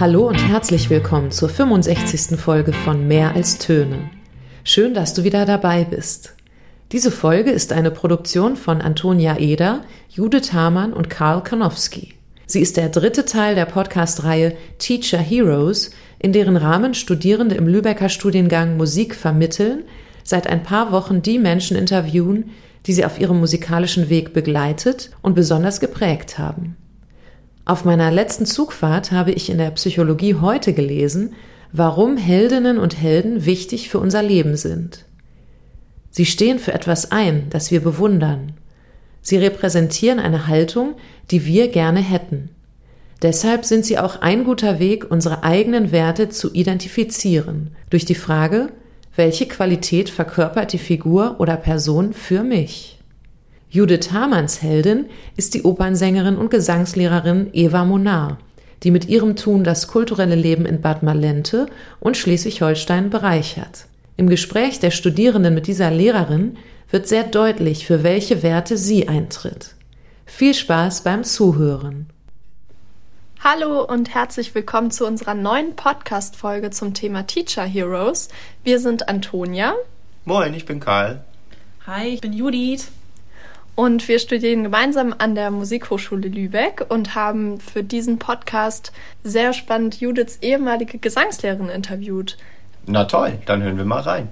Hallo und herzlich willkommen zur 65. Folge von Mehr als Töne. Schön, dass du wieder dabei bist. Diese Folge ist eine Produktion von Antonia Eder, Judith Hamann und Karl Kanowski. Sie ist der dritte Teil der Podcast-Reihe Teacher Heroes, in deren Rahmen Studierende im Lübecker Studiengang Musik vermitteln, seit ein paar Wochen die Menschen interviewen, die sie auf ihrem musikalischen Weg begleitet und besonders geprägt haben. Auf meiner letzten Zugfahrt habe ich in der Psychologie heute gelesen, warum Heldinnen und Helden wichtig für unser Leben sind. Sie stehen für etwas ein, das wir bewundern. Sie repräsentieren eine Haltung, die wir gerne hätten. Deshalb sind sie auch ein guter Weg, unsere eigenen Werte zu identifizieren, durch die Frage, welche Qualität verkörpert die Figur oder Person für mich? Judith Hamanns Heldin ist die Opernsängerin und Gesangslehrerin Eva Monar, die mit ihrem Tun das kulturelle Leben in Bad Malente und Schleswig-Holstein bereichert. Im Gespräch der Studierenden mit dieser Lehrerin wird sehr deutlich, für welche Werte sie eintritt. Viel Spaß beim Zuhören. Hallo und herzlich willkommen zu unserer neuen Podcast-Folge zum Thema Teacher Heroes. Wir sind Antonia. Moin, ich bin Karl. Hi, ich bin Judith. Und wir studieren gemeinsam an der Musikhochschule Lübeck und haben für diesen Podcast sehr spannend Judiths ehemalige Gesangslehrerin interviewt. Na toll, dann hören wir mal rein.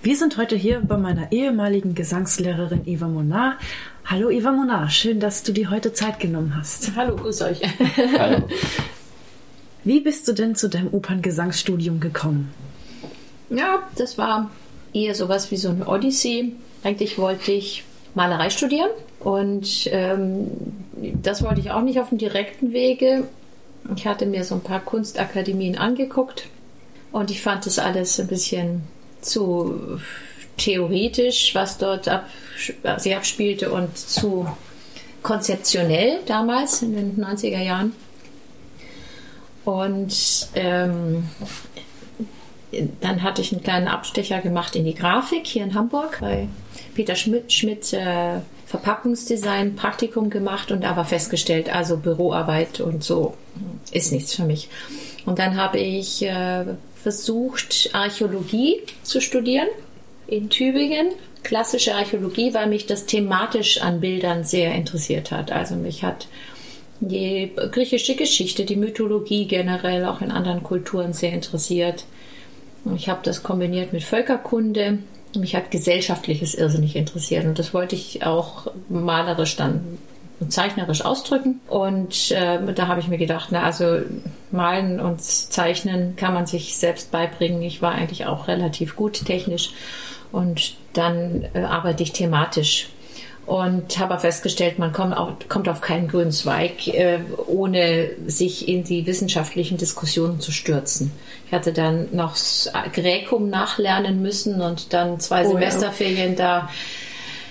Wir sind heute hier bei meiner ehemaligen Gesangslehrerin Eva Monar. Hallo Eva Monar, schön, dass du dir heute Zeit genommen hast. Hallo, grüß euch. Hallo. Wie bist du denn zu deinem Operngesangsstudium gekommen? Ja, das war eher sowas wie so eine Odyssee. Eigentlich wollte ich Malerei studieren und ähm, das wollte ich auch nicht auf dem direkten Wege. Ich hatte mir so ein paar Kunstakademien angeguckt und ich fand das alles ein bisschen zu theoretisch, was dort ab, sich abspielte und zu konzeptionell damals in den 90er Jahren. Und ähm, dann hatte ich einen kleinen Abstecher gemacht in die Grafik hier in Hamburg bei Peter Schmidt, Schmidt äh, Verpackungsdesign Praktikum gemacht und aber festgestellt, also Büroarbeit und so ist nichts für mich. Und dann habe ich äh, versucht, Archäologie zu studieren in Tübingen. Klassische Archäologie, weil mich das thematisch an Bildern sehr interessiert hat. Also mich hat die griechische Geschichte, die Mythologie generell auch in anderen Kulturen sehr interessiert. Ich habe das kombiniert mit Völkerkunde. Mich hat gesellschaftliches irrsinnig interessiert und das wollte ich auch malerisch dann und zeichnerisch ausdrücken. Und äh, da habe ich mir gedacht, na also malen und zeichnen kann man sich selbst beibringen. Ich war eigentlich auch relativ gut technisch und dann äh, arbeite ich thematisch und habe festgestellt, man kommt, auch, kommt auf keinen grünen Zweig, äh, ohne sich in die wissenschaftlichen Diskussionen zu stürzen. Ich hatte dann noch Gräkum nachlernen müssen und dann zwei oh, Semesterferien ja. da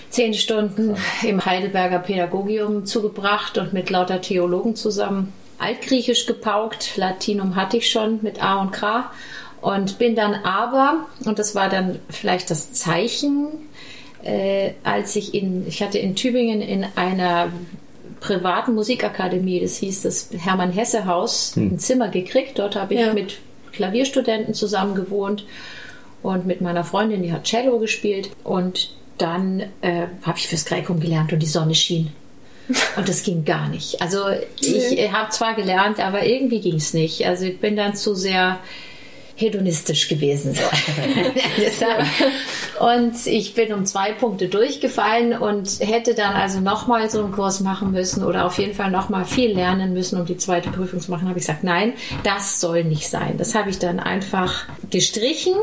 zehn Stunden im Heidelberger Pädagogium zugebracht und mit lauter Theologen zusammen Altgriechisch gepaukt. Latinum hatte ich schon mit A und K und bin dann aber, und das war dann vielleicht das Zeichen, äh, als ich in, ich hatte in Tübingen in einer privaten Musikakademie, das hieß das Hermann Hesse Haus, hm. ein Zimmer gekriegt. Dort habe ich ja. mit Klavierstudenten zusammen gewohnt und mit meiner Freundin, die hat Cello gespielt. Und dann äh, habe ich fürs Gräkum gelernt und die Sonne schien. Und das ging gar nicht. Also ich habe zwar gelernt, aber irgendwie ging es nicht. Also ich bin dann zu sehr hedonistisch gewesen. So. und ich bin um zwei Punkte durchgefallen und hätte dann also nochmal so einen Kurs machen müssen oder auf jeden Fall nochmal viel lernen müssen, um die zweite Prüfung zu machen. Habe ich gesagt, nein, das soll nicht sein. Das habe ich dann einfach gestrichen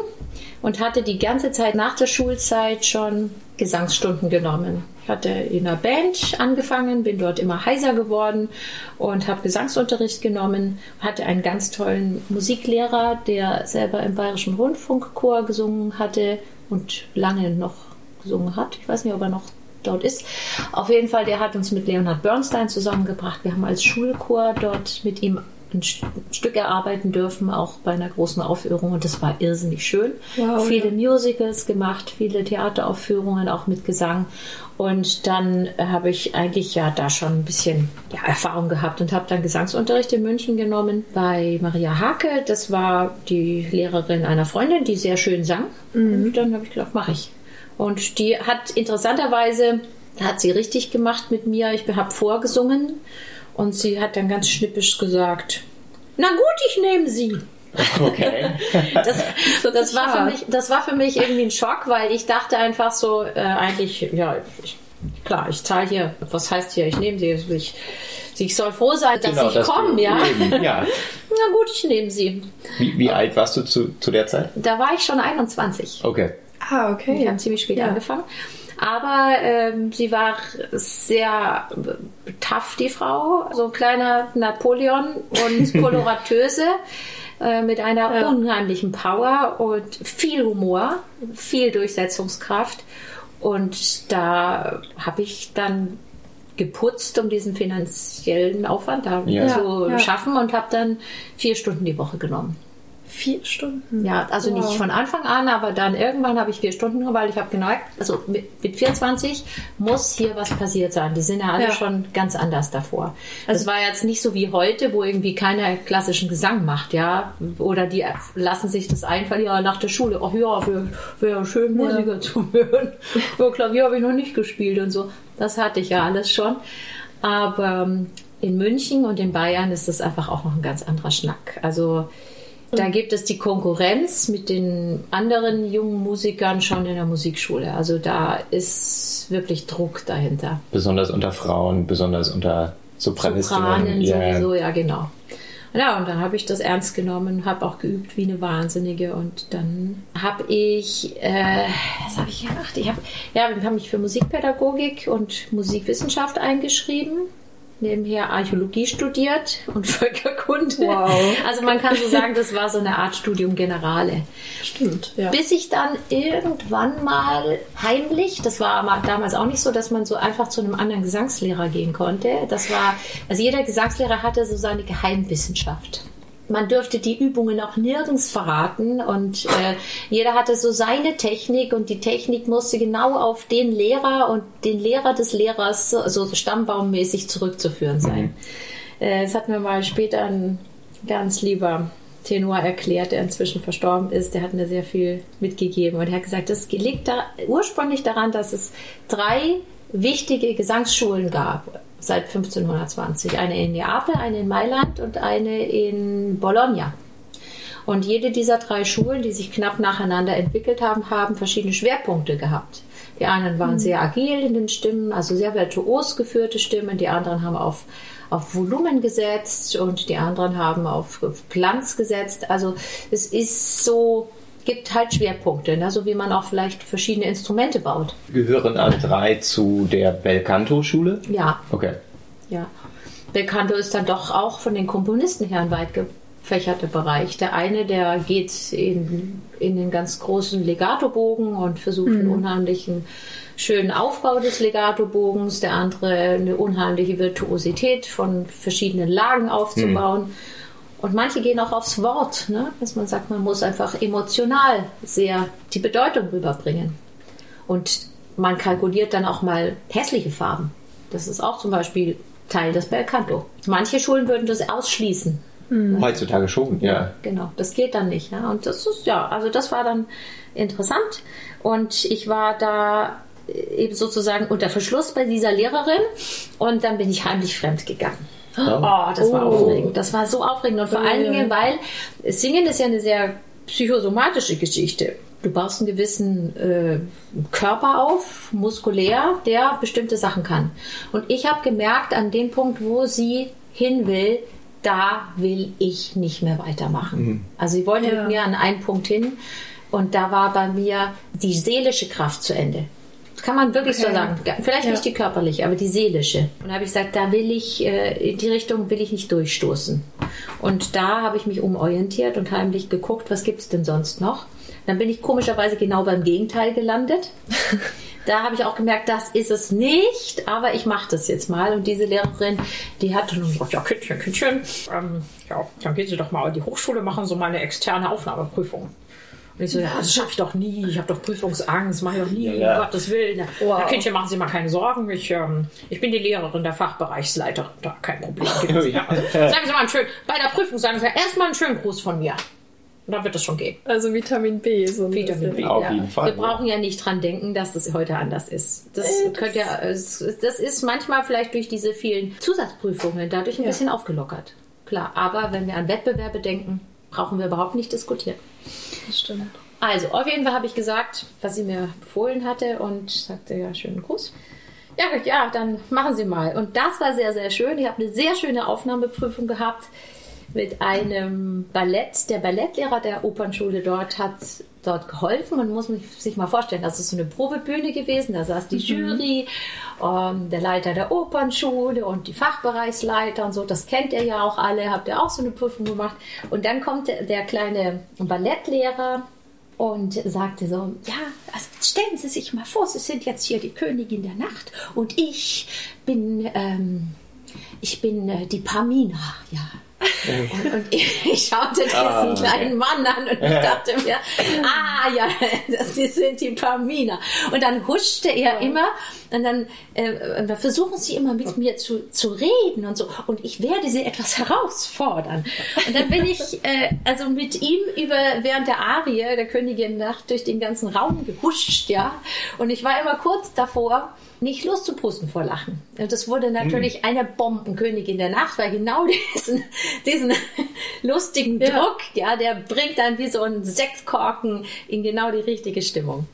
und hatte die ganze Zeit nach der Schulzeit schon Gesangsstunden genommen. Ich hatte in einer Band angefangen, bin dort immer heiser geworden und habe Gesangsunterricht genommen, hatte einen ganz tollen Musiklehrer, der selber im Bayerischen Rundfunkchor gesungen hatte und lange noch gesungen hat. Ich weiß nicht, ob er noch dort ist. Auf jeden Fall, der hat uns mit Leonhard Bernstein zusammengebracht. Wir haben als Schulchor dort mit ihm ein Stück erarbeiten dürfen, auch bei einer großen Aufführung. Und das war irrsinnig schön. Wow, viele ja. Musicals gemacht, viele Theateraufführungen, auch mit Gesang. Und dann habe ich eigentlich ja da schon ein bisschen ja, Erfahrung gehabt und habe dann Gesangsunterricht in München genommen bei Maria Hake. Das war die Lehrerin einer Freundin, die sehr schön sang. Und dann habe ich gedacht, mache ich. Und die hat interessanterweise, hat sie richtig gemacht mit mir. Ich habe vorgesungen und sie hat dann ganz schnippisch gesagt, na gut, ich nehme sie. Okay. Das, das, war für mich, das war für mich irgendwie ein Schock, weil ich dachte einfach so, äh, eigentlich, ja, ich, klar, ich zahle hier, was heißt hier, ich nehme sie, ich, ich soll froh sein, dass Genau, ich dass komme, ja. ja. Na gut, ich nehme sie. Wie, wie alt warst du zu, zu der Zeit? Da war ich schon 21. Okay. Ah, okay. Ich habe ziemlich spät Ja. angefangen. Aber ähm, sie war sehr tough, die Frau. So ein kleiner Napoleon und Koloratöse äh, mit einer Ja. unheimlichen Power und viel Humor, viel Durchsetzungskraft. Und da habe ich dann geputzt, um diesen finanziellen Aufwand da Ja. zu Ja. schaffen und habe dann vier Stunden die Woche genommen. Vier Stunden. Ja, also Wow. nicht von Anfang an, aber dann irgendwann habe ich vier Stunden nur, weil ich habe geneigt, also mit, mit 24 muss hier was passiert sein. Die sind ja alle Ja. schon ganz anders davor. Also es war jetzt nicht so wie heute, wo irgendwie keiner klassischen Gesang macht, ja, oder die lassen sich das einfallen, ja, nach der Schule, ach ja, wäre wär schön Musiker zu hören. Ja, Klavier habe ich noch nicht gespielt und so. Das hatte ich ja alles schon. Aber ähm, in München und in Bayern ist das einfach auch noch ein ganz anderer Schnack. Also da gibt es die Konkurrenz mit den anderen jungen Musikern schon in der Musikschule. Also da ist wirklich Druck dahinter. Besonders unter Frauen, besonders unter Sopranistinnen. Sopranen ja. sowieso, ja genau. Ja, und dann habe ich das ernst genommen, habe auch geübt wie eine Wahnsinnige und dann habe ich, äh, was habe ich gemacht? Ich habe ja, ich habe mich für Musikpädagogik und Musikwissenschaft eingeschrieben. Nebenher Archäologie studiert und Völkerkunde. Wow. Also man kann so sagen, das war so eine Art Studium Generale. Stimmt, ja. Bis ich dann irgendwann mal heimlich, das war damals auch nicht so, dass man so einfach zu einem anderen Gesangslehrer gehen konnte. Das war, also jeder Gesangslehrer hatte so seine Geheimwissenschaft. Man dürfte die Übungen auch nirgends verraten und äh, jeder hatte so seine Technik und die Technik musste genau auf den Lehrer und den Lehrer des Lehrers so also stammbaummäßig zurückzuführen sein. Äh, Das hat mir mal später ein ganz lieber Tenor erklärt, der inzwischen verstorben ist. Der hat mir sehr viel mitgegeben und er hat gesagt, das liegt da ursprünglich daran, dass es drei wichtige Gesangsschulen gab seit 1520. Eine in Neapel, eine in Mailand und eine in Bologna. Und jede dieser drei Schulen, die sich knapp nacheinander entwickelt haben, haben verschiedene Schwerpunkte gehabt. Die einen waren sehr agil in den Stimmen, also sehr virtuos geführte Stimmen. Die anderen haben auf, auf Volumen gesetzt und die anderen haben auf Glanz gesetzt. Also es ist so, gibt halt Schwerpunkte, ne? so wie man auch vielleicht verschiedene Instrumente baut. Gehören alle drei zu der Belcanto-Schule? Ja, Okay. ja. Belcanto ist dann doch auch von den Komponisten her ein weit gefächerter Bereich. Der eine, der geht in, in den ganz großen Legatobogen und versucht einen unheimlichen schönen Aufbau des Legatobogens, der andere eine unheimliche Virtuosität von verschiedenen Lagen aufzubauen. Und manche gehen auch aufs Wort, ne? dass man sagt, man muss einfach emotional sehr die Bedeutung rüberbringen. Und man kalkuliert dann auch mal hässliche Farben. Das ist auch zum Beispiel Teil des Belcanto. Manche Schulen würden das ausschließen. Heutzutage schon, ja. Genau, das geht dann nicht. Ne? Und das ist, ja, also das war dann interessant. Und ich war da eben sozusagen unter Verschluss bei dieser Lehrerin und dann bin ich heimlich fremd gegangen. Oh, das war Oh. aufregend. Das war so aufregend. Und vor Ja. allen Dingen, weil Singen ist ja eine sehr psychosomatische Geschichte. Du baust einen gewissen äh, Körper auf, muskulär, der bestimmte Sachen kann. Und ich habe gemerkt, an dem Punkt, wo sie hin will, da will ich nicht mehr weitermachen. Also sie wollte Ja. mit mir an einen Punkt hin und da war bei mir die seelische Kraft zu Ende. Kann man wirklich so Okay. sagen. Vielleicht Ja. nicht die körperliche, aber die seelische. Und da habe ich gesagt, da will ich, äh, in die Richtung will ich nicht durchstoßen. Und da habe ich mich umorientiert und heimlich geguckt, was gibt es denn sonst noch. Dann bin ich komischerweise genau beim Gegenteil gelandet. da habe ich auch gemerkt, das ist es nicht, aber ich mache das jetzt mal. Und diese Lehrerin, die hat dann gesagt, ja, Kindchen, Kindchen, ähm, ja, dann gehen Sie doch mal an die Hochschule, machen so mal eine externe Aufnahmeprüfung. Und ich so, ja, das schaffe ich doch nie. Ich habe doch Prüfungsangst, mache ich doch nie, Ja, ja. um Gottes Willen. Wow. Ja, Kindchen, machen Sie mal keine Sorgen. Ich, ähm, ich bin die Lehrerin, der Fachbereichsleiterin. Da kein Problem. Ja, sagen Sie mal einen schönen, bei der Prüfung sagen Sie erstmal einen schönen Gruß von mir. Und dann wird es schon gehen. Also Vitamin B, so ein Vitamin B. bisschen. Auf ja. jeden Fall, Wir ja. brauchen ja nicht dran denken, dass das heute anders ist. Das, Äh, das- könnte ja, es- das ist manchmal vielleicht durch diese vielen Zusatzprüfungen dadurch ein Ja. bisschen aufgelockert. Klar, aber wenn wir an Wettbewerbe denken, brauchen wir überhaupt nicht diskutieren. Das stimmt. Also, auf jeden Fall habe ich gesagt, was sie mir befohlen hatte und sagte, ja, schönen Gruß. Ja, ja, dann machen Sie mal. Und das war sehr, sehr schön. Ich habe eine sehr schöne Aufnahmeprüfung gehabt mit einem Ballett. Der Ballettlehrer der Opernschule dort hat dort geholfen. Man muss sich mal vorstellen, das ist so eine Probebühne gewesen. Da saß die Jury, ähm, der Leiter der Opernschule und die Fachbereichsleiter und so. Das kennt ihr ja auch alle. Habt ihr auch so eine Prüfung gemacht. Und dann kommt der, der kleine Ballettlehrer und sagte so, ja, also stellen Sie sich mal vor, Sie sind jetzt hier die Königin der Nacht und ich bin, ähm, ich bin äh, die Pamina, ja. Und, und ich, ich schaute diesen Ah, okay. kleinen Mann an und ich dachte mir, ah ja, das, sind die Pamina. Und dann huschte er immer und dann äh, versuchen Sie immer mit mir zu, zu reden und so. Und ich werde Sie etwas herausfordern. Und dann bin ich äh, also mit ihm über während der Arie der Königin Nacht durch den ganzen Raum gehuscht, ja. Und ich war immer kurz davor, nicht loszuprusten vor Lachen. Und das wurde natürlich eine Bombenkönigin der Nacht, weil genau diesen, diesen lustigen Ja. Druck, ja, der bringt dann wie so ein Sektkorken in genau die richtige Stimmung.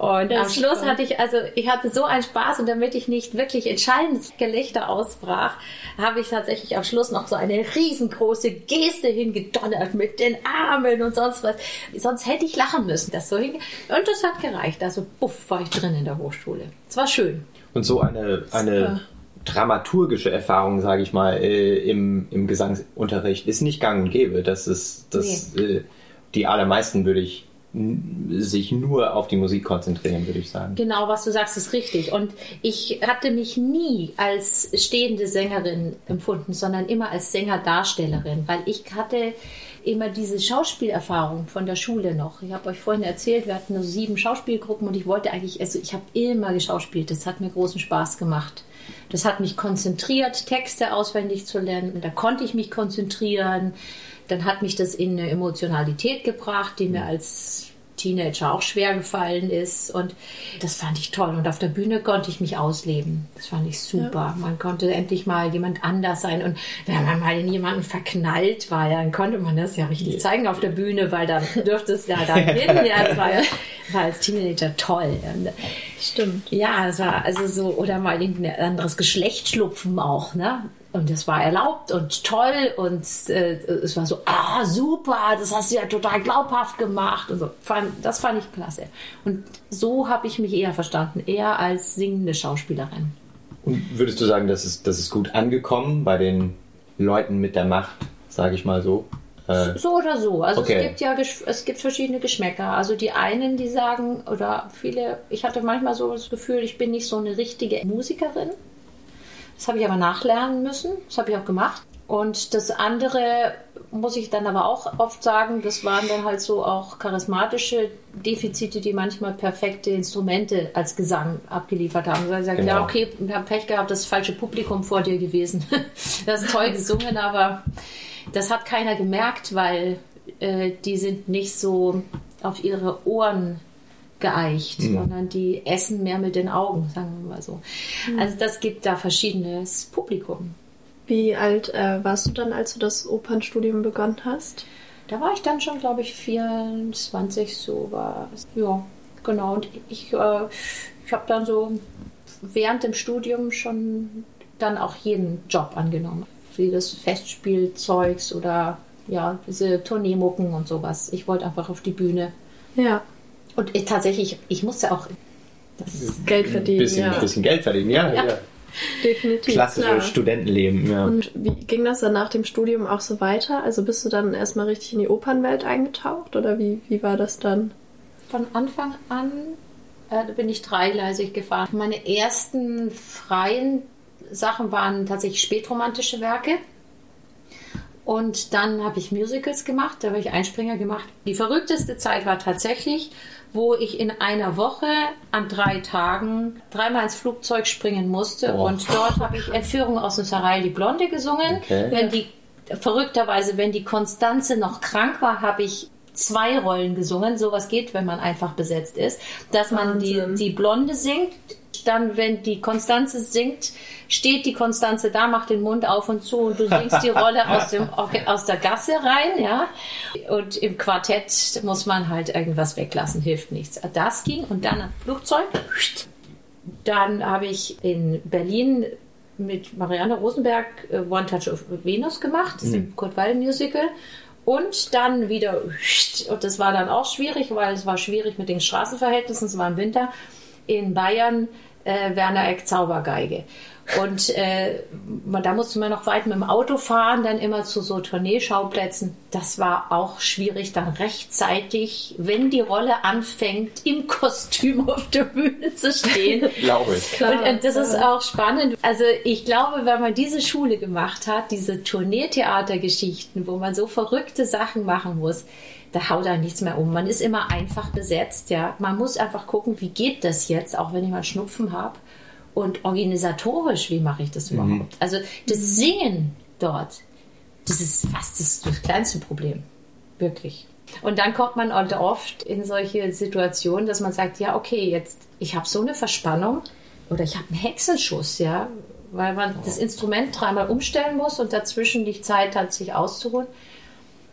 Und Ja, am Schluss super. hatte ich, also ich hatte so einen Spaß und damit ich nicht wirklich entscheidendes Gelächter ausbrach, habe ich tatsächlich am Schluss noch so eine riesengroße Geste hingedonnert mit den Armen und sonst was. Sonst hätte ich lachen müssen. Das so hing und das hat gereicht. Also buff, war ich drin in der Hochschule. Es war schön. Und so eine, eine dramaturgische Erfahrung, sage ich mal, äh, im, im Gesangsunterricht ist nicht gang und gäbe. Das ist, das, äh, die allermeisten würde ich sich nur auf die Musik konzentrieren, würde ich sagen. Genau, was du sagst, ist richtig. Und ich hatte mich nie als stehende Sängerin empfunden, sondern immer als Sängerdarstellerin, weil ich hatte immer diese Schauspielerfahrung von der Schule noch. Ich habe euch vorhin erzählt, wir hatten nur sieben Schauspielgruppen und ich wollte eigentlich, also ich habe immer geschauspielt. Das hat mir großen Spaß gemacht. Das hat mich konzentriert, Texte auswendig zu lernen. Da konnte ich mich konzentrieren. Dann hat mich das in eine Emotionalität gebracht, die mir als Teenager auch schwer gefallen ist. Und das fand ich toll. Und auf der Bühne konnte ich mich ausleben. Das fand ich super. Man konnte endlich mal jemand anders sein. Und wenn man mal in jemanden verknallt war, ja, dann konnte man das ja richtig zeigen auf der Bühne, weil dann dürfte es ja dann hin. Ja, das war, ja, war als Teenager toll. Und Stimmt. ja, es war also so, oder mal in ein anderes Geschlecht schlupfen auch, ne? Und das war erlaubt und toll und äh, es war so, ah, super, das hast du ja total glaubhaft gemacht und so. Das fand ich klasse. Und so habe ich mich eher verstanden, eher als singende Schauspielerin. Und würdest du sagen, das ist, das ist gut angekommen bei den Leuten mit der Macht, sage ich mal so? Äh, So oder so. Also Okay. es gibt ja es gibt verschiedene Geschmäcker. Also die einen, die sagen, oder viele, ich hatte manchmal so das Gefühl, ich bin nicht so eine richtige Musikerin. Das habe ich aber nachlernen müssen. Das habe ich auch gemacht. Und das andere muss ich dann aber auch oft sagen, das waren dann halt so auch charismatische Defizite, die manchmal perfekte Instrumente als Gesang abgeliefert haben. Weil ich sage, Genau. ja, okay, wir haben Pech gehabt, das falsche Publikum vor dir gewesen. Das ist toll gesungen, aber das hat keiner gemerkt, weil äh, die sind nicht so auf ihre Ohren geeicht, sondern die essen mehr mit den Augen, sagen wir mal so. Also das gibt da verschiedenes Publikum. Wie alt äh, warst du dann, als du das Opernstudium begonnen hast? Da war ich dann schon, glaube ich, 24, so war es. Ja, genau. Und ich, äh, ich habe dann so während dem Studium schon dann auch jeden Job angenommen. Wie das Festspielzeugs oder ja, diese Tourneemucken und sowas. Ich wollte einfach auf die Bühne. Ja. Und ich, tatsächlich, ich musste auch. Das, Geld ein verdienen, bisschen, ja. bisschen Geld verdienen, ja. Ja. ja. Definitiv. Klassisches klar. Studentenleben, ja. Und wie ging das dann nach dem Studium auch so weiter? Also bist du dann erstmal richtig in die Opernwelt eingetaucht oder wie, wie war das dann? von Anfang an Äh, bin ich dreigleisig gefahren. Meine ersten freien Sachen waren tatsächlich spätromantische Werke. Und dann habe ich Musicals gemacht, da habe ich Einspringer gemacht. Die verrückteste Zeit war tatsächlich, wo ich in einer Woche an drei Tagen dreimal ins Flugzeug springen musste. Oh. Und dort habe ich Entführung aus dem Sarai die Blonde gesungen. Okay. Wenn die, verrückterweise, wenn die Konstanze noch krank war, habe ich zwei Rollen gesungen. Sowas geht, wenn man einfach besetzt ist. Dass man die, die Blonde singt, dann, wenn die Konstanze singt, steht die Konstanze da, macht den Mund auf und zu und du singst die Rolle aus, dem, aus der Gasse rein, ja. Und im Quartett muss man halt irgendwas weglassen, hilft nichts. Das ging und dann Flugzeug. Dann habe ich in Berlin mit Marianne Rosenberg äh, One Touch of Venus gemacht, das ist ein Kurt Weil Musical. Und dann wieder, und das war dann auch schwierig, weil es war schwierig mit den Straßenverhältnissen, es war im Winter, in Bayern äh, Werner Eck Zaubergeige. Und äh, man, da musste man noch weit mit dem Auto fahren, dann immer zu so Tourneeschauplätzen. Das war auch schwierig, dann rechtzeitig, wenn die Rolle anfängt, im Kostüm auf der Bühne zu stehen. Glaube ich. Und, und das ist auch spannend. Also ich glaube, wenn man diese Schule gemacht hat, diese Tourneetheatergeschichten, wo man so verrückte Sachen machen muss, da haut da nichts mehr um. Man ist immer einfach besetzt, ja. Man muss einfach gucken, wie geht das jetzt, auch wenn ich mal Schnupfen habe. Und organisatorisch, wie mache ich das überhaupt? Also das Singen dort, das ist fast das, das kleinste Problem. Wirklich. Und dann kommt man halt oft in solche Situationen, dass man sagt, ja, okay, jetzt, ich habe so eine Verspannung oder ich habe einen Hexenschuss, ja, weil man das Instrument dreimal umstellen muss und dazwischen die Zeit hat, sich auszuruhen.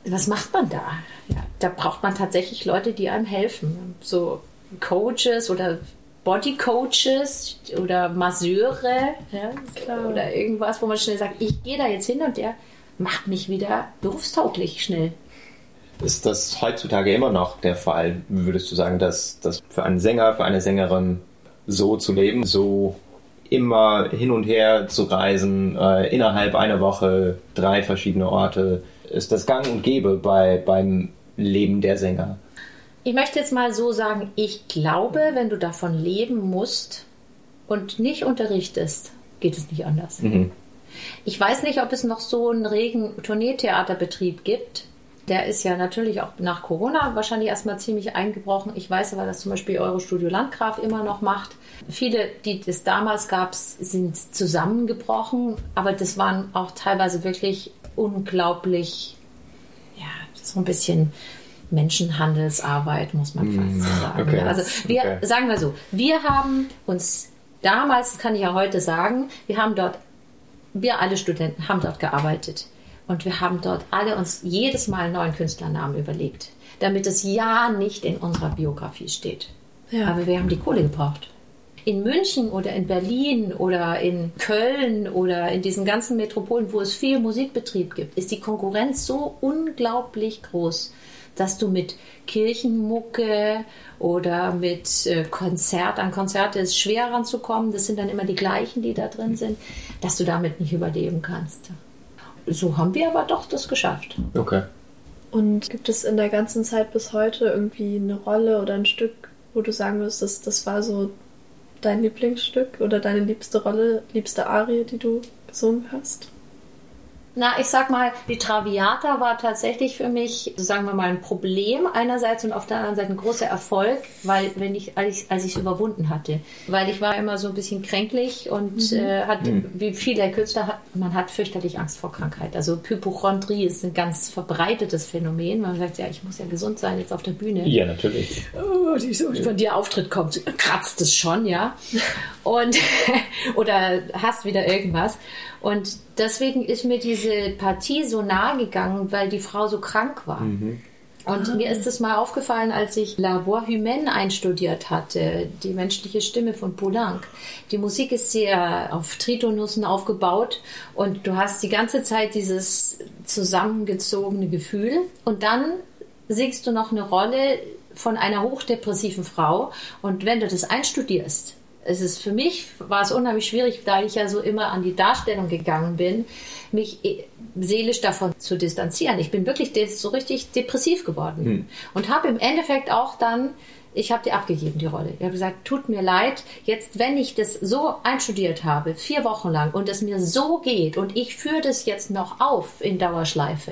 Was macht man da? Ja, da braucht man tatsächlich Leute, die einem helfen. So Coaches oder Bodycoaches oder Masseure ja, oder irgendwas, wo man schnell sagt, ich gehe da jetzt hin und der macht mich wieder berufstauglich schnell. Ist das heutzutage immer noch der Fall? Würdest du sagen, dass, dass für einen Sänger, für eine Sängerin so zu leben, so immer hin und her zu reisen, äh, innerhalb einer Woche drei verschiedene Orte, ist das gang und gäbe bei, beim Leben der Sänger? Ich möchte jetzt mal so sagen, ich glaube, wenn du davon leben musst und nicht unterrichtest, geht es nicht anders. Mhm. Ich weiß nicht, ob es noch so einen regen Tourneetheaterbetrieb gibt. Der ist ja natürlich auch nach Corona wahrscheinlich erstmal ziemlich eingebrochen. Ich weiß aber, dass zum Beispiel Eurostudio Landgraf immer noch macht. Viele, die es damals gab, sind zusammengebrochen, aber das waren auch teilweise wirklich unglaublich, ja, so ein bisschen Menschenhandelsarbeit, muss man fast so sagen. okay. Also wir, Okay. sagen wir so, wir haben uns damals, das kann ich ja heute sagen, wir haben dort, wir alle Studenten haben dort gearbeitet. Und wir haben dort alle uns jedes Mal einen neuen Künstlernamen überlegt, damit es ja nicht in unserer Biografie steht. Ja. Aber wir haben die Kohle gebraucht. In München oder in Berlin oder in Köln oder in diesen ganzen Metropolen, wo es viel Musikbetrieb gibt, ist die Konkurrenz so unglaublich groß, dass du mit Kirchenmucke oder mit äh, Konzert, an Konzerte ist schwer ranzukommen, das sind dann immer die gleichen, die da drin sind, dass du damit nicht überleben kannst. So haben wir aber doch das geschafft. Okay. Und gibt es in der ganzen Zeit bis heute irgendwie eine Rolle oder ein Stück, wo du sagen würdest, das, das war so dein Lieblingsstück oder deine liebste Rolle, liebste Arie, die du gesungen hast? Na, ich sag mal, die Traviata war tatsächlich für mich, so sagen wir mal, ein Problem einerseits und auf der anderen Seite ein großer Erfolg, weil wenn ich, als ich, als ich es überwunden hatte, weil ich war immer so ein bisschen kränklich und äh, hat, wie viele Künstler hat, man hat fürchterlich Angst vor Krankheit. Also Hypochondrie ist ein ganz verbreitetes Phänomen. Man sagt ja, ich muss ja gesund sein jetzt auf der Bühne Ja, natürlich. oh, die so von dir Auftritt kommt, kratzt es schon, ja. Und oder hast wieder irgendwas. Und deswegen ist mir diese Partie so nahe gegangen, weil die Frau so krank war. Und mir ist es mal aufgefallen, als ich La Voix Humaine einstudiert hatte, die menschliche Stimme von Poulenc. Die Musik ist sehr auf Tritonussen aufgebaut und du hast die ganze Zeit dieses zusammengezogene Gefühl und dann singst du noch eine Rolle von einer hochdepressiven Frau und wenn du das einstudierst, es ist für mich war es unheimlich schwierig, da ich ja so immer an die Darstellung gegangen bin, mich eh, seelisch davon zu distanzieren. Ich bin wirklich so richtig depressiv geworden und habe im Endeffekt auch dann ich habe die abgegeben, die Rolle. Ich habe gesagt, tut mir leid, jetzt, wenn ich das so einstudiert habe, vier Wochen lang, und es mir so geht, und ich führe das jetzt noch auf in Dauerschleife,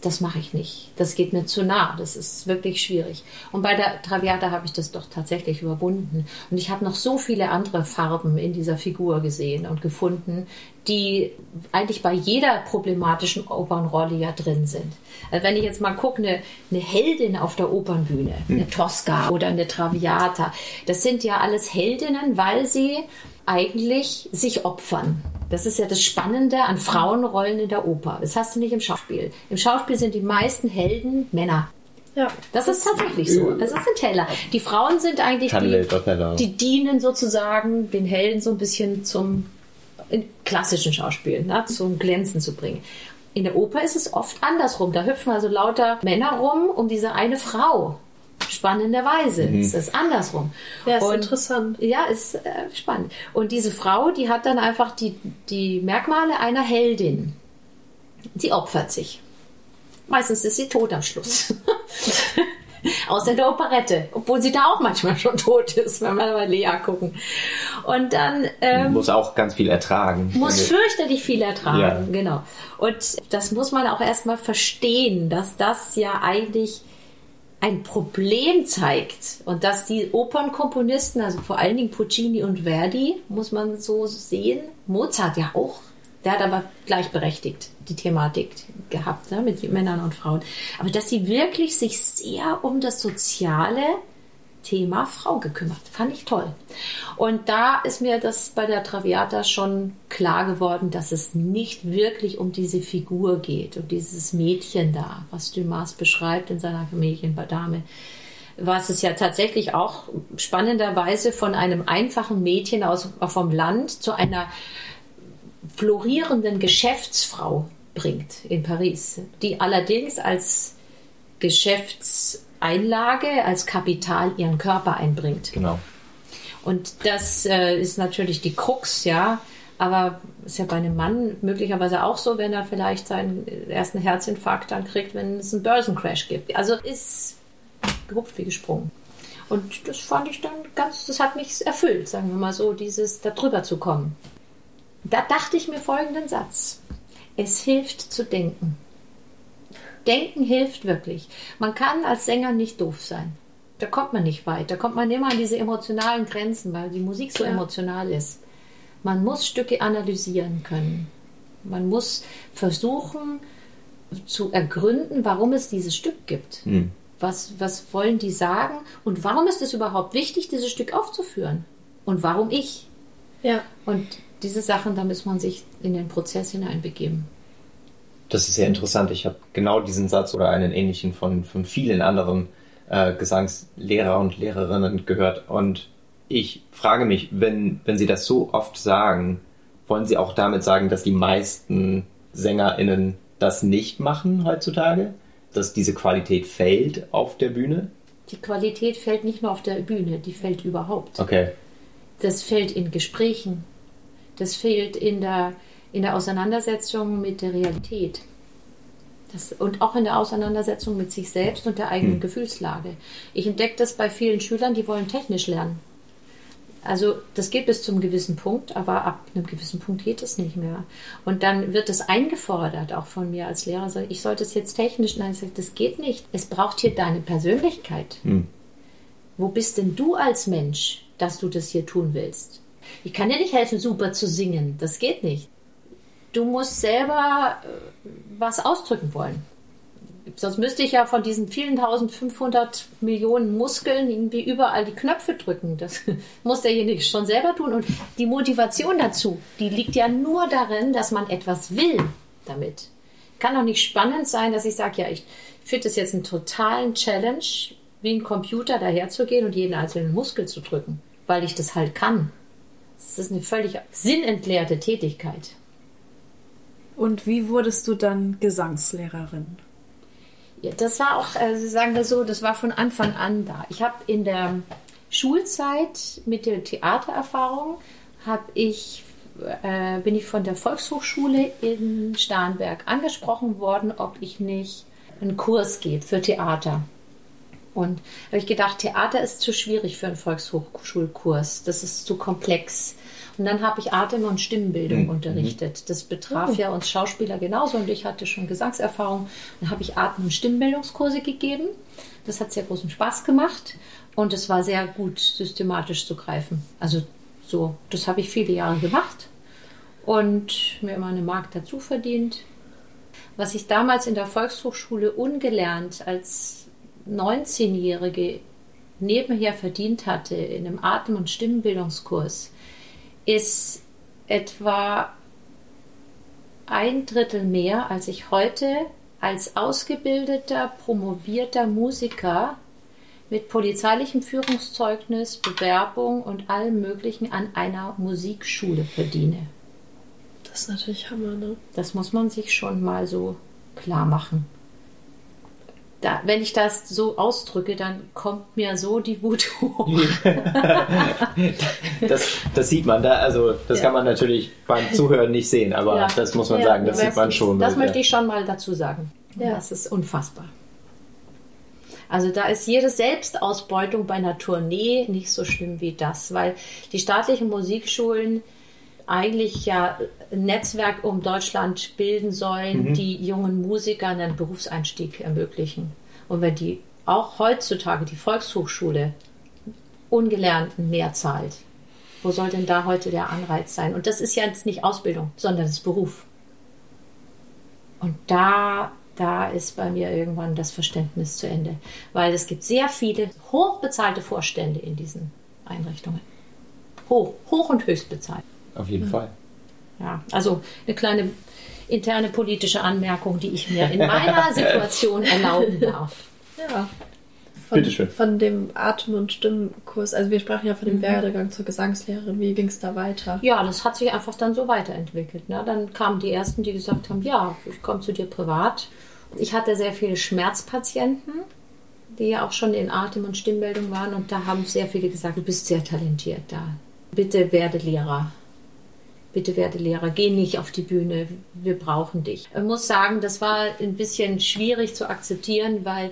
das mache ich nicht. Das geht mir zu nah. Das ist wirklich schwierig. Und bei der Traviata habe ich das doch tatsächlich überwunden. Und ich habe noch so viele andere Farben in dieser Figur gesehen und gefunden, die eigentlich bei jeder problematischen Opernrolle ja drin sind. Also wenn ich jetzt mal gucke, eine, eine Heldin auf der Opernbühne, eine Tosca oder eine Traviata, das sind ja alles Heldinnen, weil sie eigentlich sich opfern. Das ist ja das Spannende an Frauenrollen in der Oper. Das hast du nicht im Schauspiel. Im Schauspiel sind die meisten Helden Männer. Ja, das ist tatsächlich so. Das ist ein Teller. Die Frauen sind eigentlich die, die dienen sozusagen den Helden so ein bisschen zum klassischen Schauspiel, ne, zum Glänzen zu bringen. In der Oper ist es oft andersrum. Da hüpfen also lauter Männer rum um diese eine Frau spannenderweise mhm. ist es andersrum. Ja, ist und, interessant. Ja, ist äh, spannend. Und diese Frau, die hat dann einfach die, die Merkmale einer Heldin. Sie opfert sich. Meistens ist sie tot am Schluss. Außer in der Operette, obwohl sie da auch manchmal schon tot ist, wenn wir mal Lea gucken. Und dann ähm, muss auch ganz viel ertragen. Muss fürchterlich viel ertragen, ja. genau. Und das muss man auch erstmal verstehen, dass das ja eigentlich ein Problem zeigt und dass die Opernkomponisten, also vor allen Dingen Puccini und Verdi, muss man so sehen, Mozart ja auch, der hat aber gleichberechtigt die Thematik gehabt ne, mit Männern und Frauen, aber dass sie wirklich sich sehr um das Soziale Thema Frau gekümmert. Fand ich toll. Und da ist mir das bei der Traviata schon klar geworden, dass es nicht wirklich um diese Figur geht, um dieses Mädchen da, was Dumas beschreibt in seiner Mädchenbadame. Was es ja tatsächlich auch spannenderweise von einem einfachen Mädchen aus, vom Land zu einer florierenden Geschäftsfrau bringt in Paris, die allerdings als Geschäfts Einlage als Kapital ihren Körper einbringt. Genau. Und das äh, ist natürlich die Krux, ja. Aber ist ja bei einem Mann möglicherweise auch so, wenn er vielleicht seinen ersten Herzinfarkt dann kriegt, wenn es einen Börsencrash gibt. Also ist gehupft wie gesprungen. Und das fand ich dann ganz, das hat mich erfüllt, sagen wir mal so, dieses da drüber zu kommen. Da dachte ich mir folgenden Satz. Es hilft zu denken. Denken hilft wirklich. Man kann als Sänger nicht doof sein. Da kommt man nicht weit. Da kommt man immer an diese emotionalen Grenzen, weil die Musik so ja. emotional ist. Man muss Stücke analysieren können. Man muss versuchen zu ergründen, warum es dieses Stück gibt. Hm. Was, was wollen die sagen? Und warum ist es überhaupt wichtig, dieses Stück aufzuführen? Und warum ich? Ja. Und diese Sachen, da muss man sich in den Prozess hineinbegeben. Das ist sehr interessant. Ich habe genau diesen Satz oder einen ähnlichen von, von vielen anderen äh, Gesangslehrer und Lehrerinnen gehört. Und ich frage mich, wenn, wenn Sie das so oft sagen, wollen Sie auch damit sagen, dass die meisten SängerInnen das nicht machen heutzutage? Dass diese Qualität fällt auf der Bühne? Die Qualität fällt nicht nur auf der Bühne, die fällt überhaupt. Okay. Das fällt in Gesprächen. Das fehlt in der in der Auseinandersetzung mit der Realität. Das, und auch in der Auseinandersetzung mit sich selbst und der eigenen hm. Gefühlslage. Ich entdecke das bei vielen Schülern, die wollen technisch lernen. Also das geht bis zum gewissen Punkt, aber ab einem gewissen Punkt geht es nicht mehr. Und dann wird es eingefordert, auch von mir als Lehrer, ich sollte es jetzt technisch, nein, ich sage, das geht nicht. Es braucht hier deine Persönlichkeit. Hm. Wo bist denn du als Mensch, dass du das hier tun willst? Ich kann dir nicht helfen, super zu singen. Das geht nicht du musst selber äh, was ausdrücken wollen. Sonst müsste ich ja von diesen vielen 1500 Millionen Muskeln irgendwie überall die Knöpfe drücken. Das muss derjenige schon selber tun. Und die Motivation dazu, die liegt ja nur darin, dass man etwas will damit. Kann doch nicht spannend sein, dass ich sage, ja, ich finde es jetzt einen totalen Challenge, wie ein Computer daherzugehen und jeden einzelnen Muskel zu drücken, weil ich das halt kann. Das ist eine völlig sinnentleerte Tätigkeit. Und wie wurdest du dann Gesangslehrerin? Ja, das war auch, also sagen wir so, das war von Anfang an da. Ich habe in der Schulzeit mit der Theatererfahrung habe ich äh, bin ich von der Volkshochschule in Starnberg angesprochen worden, ob ich nicht einen Kurs gebe für Theater. Und habe ich gedacht, Theater ist zu schwierig für einen Volkshochschulkurs. Das ist zu komplex. Und dann habe ich Atem- und Stimmenbildung mhm. unterrichtet. Das betraf oh. ja uns Schauspieler genauso und ich hatte schon Gesangserfahrung. Dann habe ich Atem- und Stimmenbildungskurse gegeben. Das hat sehr großen Spaß gemacht und es war sehr gut systematisch zu greifen. Also so, das habe ich viele Jahre gemacht und mir immer eine Mark dazu verdient. Was ich damals in der Volkshochschule ungelernt als 19-Jährige nebenher verdient hatte in einem Atem- und Stimmenbildungskurs, ist etwa ein Drittel mehr, als ich heute als ausgebildeter, promovierter Musiker mit polizeilichem Führungszeugnis, Bewerbung und allem Möglichen an einer Musikschule verdiene. Das ist natürlich Hammer, ne? Das muss man sich schon mal so klar machen da, wenn ich das so ausdrücke, dann kommt mir so die Wut hoch. das, das sieht man da, also das ja. kann man natürlich beim Zuhören nicht sehen, aber ja. das muss man ja, sagen, das sieht man schon. Das möchte ich schon mal dazu sagen. Das ist unfassbar. Also da ist jede Selbstausbeutung bei einer Tournee nicht so schlimm wie das, weil die staatlichen Musikschulen eigentlich ja ein Netzwerk um Deutschland bilden sollen, mhm. die jungen Musikern einen Berufseinstieg ermöglichen. Und wenn die auch heutzutage die Volkshochschule Ungelernten mehr zahlt, wo soll denn da heute der Anreiz sein? Und das ist ja jetzt nicht Ausbildung, sondern das Beruf. Und da, da ist bei mir irgendwann das Verständnis zu Ende. Weil es gibt sehr viele hochbezahlte Vorstände in diesen Einrichtungen. Hoch, hoch und höchst bezahlt. Auf jeden mhm. Fall. Ja, also eine kleine interne politische Anmerkung, die ich mir in meiner Situation erlauben darf. Ja. Von, Bitteschön. Von dem Atem- und Stimmenkurs, also wir sprachen ja von dem mhm. Werdegang zur Gesangslehrerin, wie ging es da weiter? Ja, das hat sich einfach dann so weiterentwickelt. Ne? Dann kamen die Ersten, die gesagt haben, ja, ich komme zu dir privat. Ich hatte sehr viele Schmerzpatienten, die ja auch schon in Atem- und Stimmbildung waren und da haben sehr viele gesagt, du bist sehr talentiert da. Bitte werde Lehrer bitte werde Lehrer, geh nicht auf die Bühne, wir brauchen dich. Ich muss sagen, das war ein bisschen schwierig zu akzeptieren, weil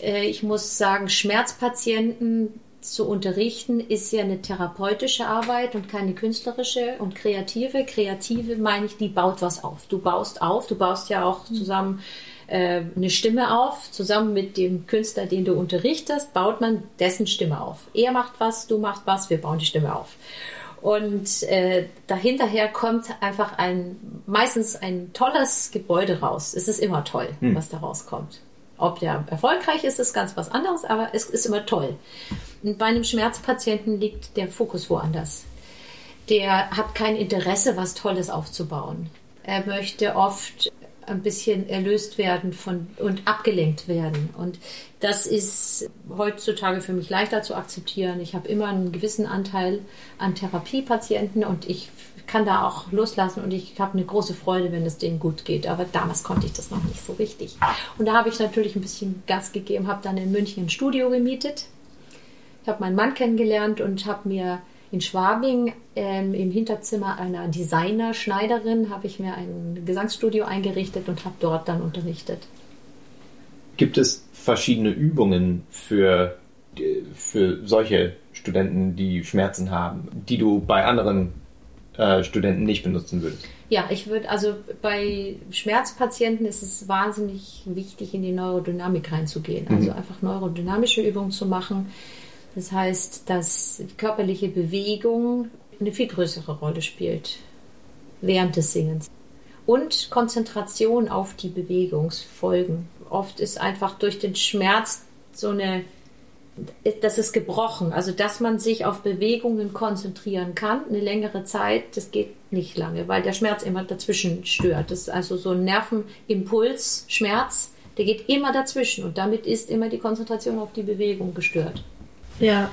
äh, ich muss sagen, Schmerzpatienten zu unterrichten ist ja eine therapeutische Arbeit und keine künstlerische und kreative. Kreative meine ich, die baut was auf. Du baust auf, du baust ja auch zusammen äh, eine Stimme auf. Zusammen mit dem Künstler, den du unterrichtest, baut man dessen Stimme auf. Er macht was, du machst was, wir bauen die Stimme auf. Und äh, dahinterher kommt einfach ein, meistens ein tolles Gebäude raus. Es ist immer toll, hm. was da rauskommt. Ob der erfolgreich ist, ist ganz was anderes, aber es ist immer toll. Und bei einem Schmerzpatienten liegt der Fokus woanders. Der hat kein Interesse, was Tolles aufzubauen. Er möchte oft ein bisschen erlöst werden von, und abgelenkt werden. Und das ist heutzutage für mich leichter zu akzeptieren. Ich habe immer einen gewissen Anteil an Therapiepatienten und ich kann da auch loslassen und ich habe eine große Freude, wenn es denen gut geht. Aber damals konnte ich das noch nicht so richtig. Und da habe ich natürlich ein bisschen Gas gegeben, habe dann in München ein Studio gemietet. Ich habe meinen Mann kennengelernt und habe mir in Schwabing ähm, im Hinterzimmer einer Designer-Schneiderin habe ich mir ein Gesangsstudio eingerichtet und habe dort dann unterrichtet. Gibt es verschiedene Übungen für, für solche Studenten, die Schmerzen haben, die du bei anderen äh, Studenten nicht benutzen würdest? Ja, ich würde, also bei Schmerzpatienten ist es wahnsinnig wichtig, in die Neurodynamik reinzugehen. Also mhm. einfach neurodynamische Übungen zu machen das heißt, dass körperliche Bewegung eine viel größere Rolle spielt während des Singens. Und Konzentration auf die Bewegungsfolgen. Oft ist einfach durch den Schmerz so eine, das ist gebrochen. Also, dass man sich auf Bewegungen konzentrieren kann, eine längere Zeit, das geht nicht lange, weil der Schmerz immer dazwischen stört. Das ist also so ein Nervenimpuls, Schmerz, der geht immer dazwischen und damit ist immer die Konzentration auf die Bewegung gestört. Ja,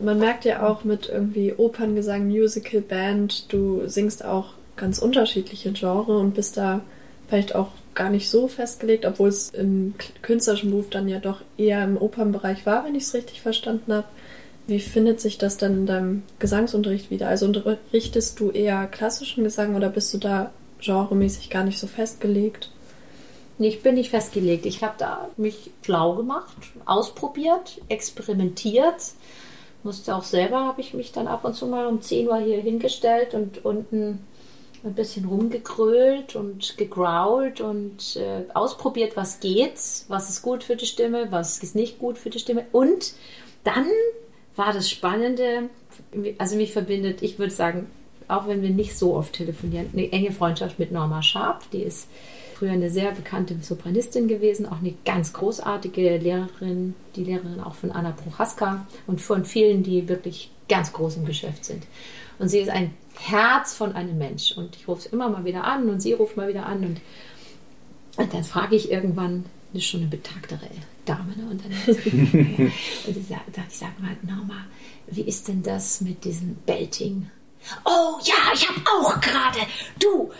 man merkt ja auch mit irgendwie Operngesang, Musical, Band, du singst auch ganz unterschiedliche Genre und bist da vielleicht auch gar nicht so festgelegt, obwohl es im künstlerischen Beruf dann ja doch eher im Opernbereich war, wenn ich es richtig verstanden habe. Wie findet sich das dann in deinem Gesangsunterricht wieder? Also unterrichtest du eher klassischen Gesang oder bist du da genremäßig gar nicht so festgelegt? Ich bin nicht festgelegt. Ich habe da mich schlau gemacht, ausprobiert, experimentiert. Musste auch selber, habe ich mich dann ab und zu mal um 10 Uhr hier hingestellt und unten ein bisschen rumgegrölt und gegrault und äh, ausprobiert, was geht, was ist gut für die Stimme, was ist nicht gut für die Stimme. Und dann war das Spannende, also mich verbindet, ich würde sagen, auch wenn wir nicht so oft telefonieren, eine enge Freundschaft mit Norma Sharp, die ist früher eine sehr bekannte Sopranistin gewesen, auch eine ganz großartige Lehrerin, die Lehrerin auch von Anna Prochaska und von vielen, die wirklich ganz groß im Geschäft sind. Und sie ist ein Herz von einem Mensch. Und ich rufe sie immer mal wieder an und sie ruft mal wieder an. Und, und dann frage ich irgendwann, das ist schon eine betagtere Dame, ne? und dann und sie sagt, ich sage mal, Norma, wie ist denn das mit diesem Belting? Oh ja, ich habe auch gerade, du,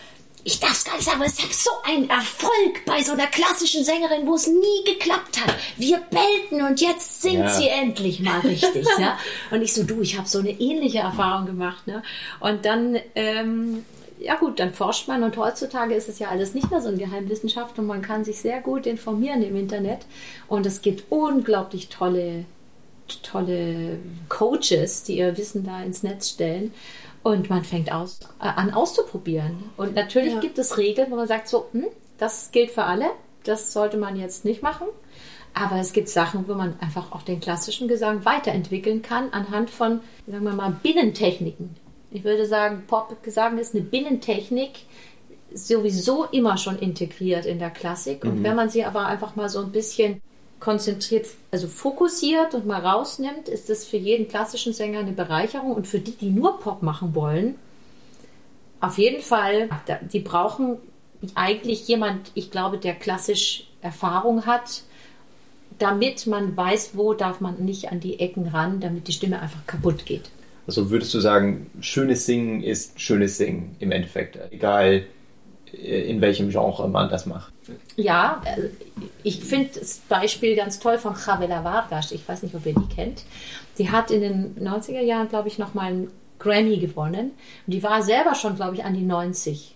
ich darf es gar nicht sagen, aber ich habe so einen Erfolg bei so einer klassischen Sängerin, wo es nie geklappt hat. Wir bellten und jetzt singt ja. sie endlich mal richtig. ne? Und ich so, du, ich habe so eine ähnliche Erfahrung gemacht. Ne? Und dann, ähm, ja gut, dann forscht man und heutzutage ist es ja alles nicht mehr so eine Geheimwissenschaft und man kann sich sehr gut informieren im Internet. Und es gibt unglaublich tolle, tolle Coaches, die ihr Wissen da ins Netz stellen. Und man fängt aus, äh, an auszuprobieren. Und natürlich ja. gibt es Regeln, wo man sagt, so, hm, das gilt für alle, das sollte man jetzt nicht machen. Aber es gibt Sachen, wo man einfach auch den klassischen Gesang weiterentwickeln kann anhand von, sagen wir mal, Binnentechniken. Ich würde sagen, Popgesang ist eine Binnentechnik, sowieso immer schon integriert in der Klassik. Und mhm. wenn man sie aber einfach mal so ein bisschen konzentriert, also fokussiert und mal rausnimmt, ist das für jeden klassischen Sänger eine Bereicherung und für die, die nur Pop machen wollen, auf jeden Fall, die brauchen eigentlich jemand, ich glaube, der klassisch Erfahrung hat, damit man weiß, wo darf man nicht an die Ecken ran, damit die Stimme einfach kaputt geht. Also würdest du sagen, schönes Singen ist schönes Singen im Endeffekt, egal in welchem Genre man das macht. Ja, äh, ich finde das Beispiel ganz toll von Chavela Vargas. Ich weiß nicht, ob ihr die kennt. Die hat in den 90er Jahren, glaube ich, nochmal einen Grammy gewonnen. Und die war selber schon, glaube ich, an die 90.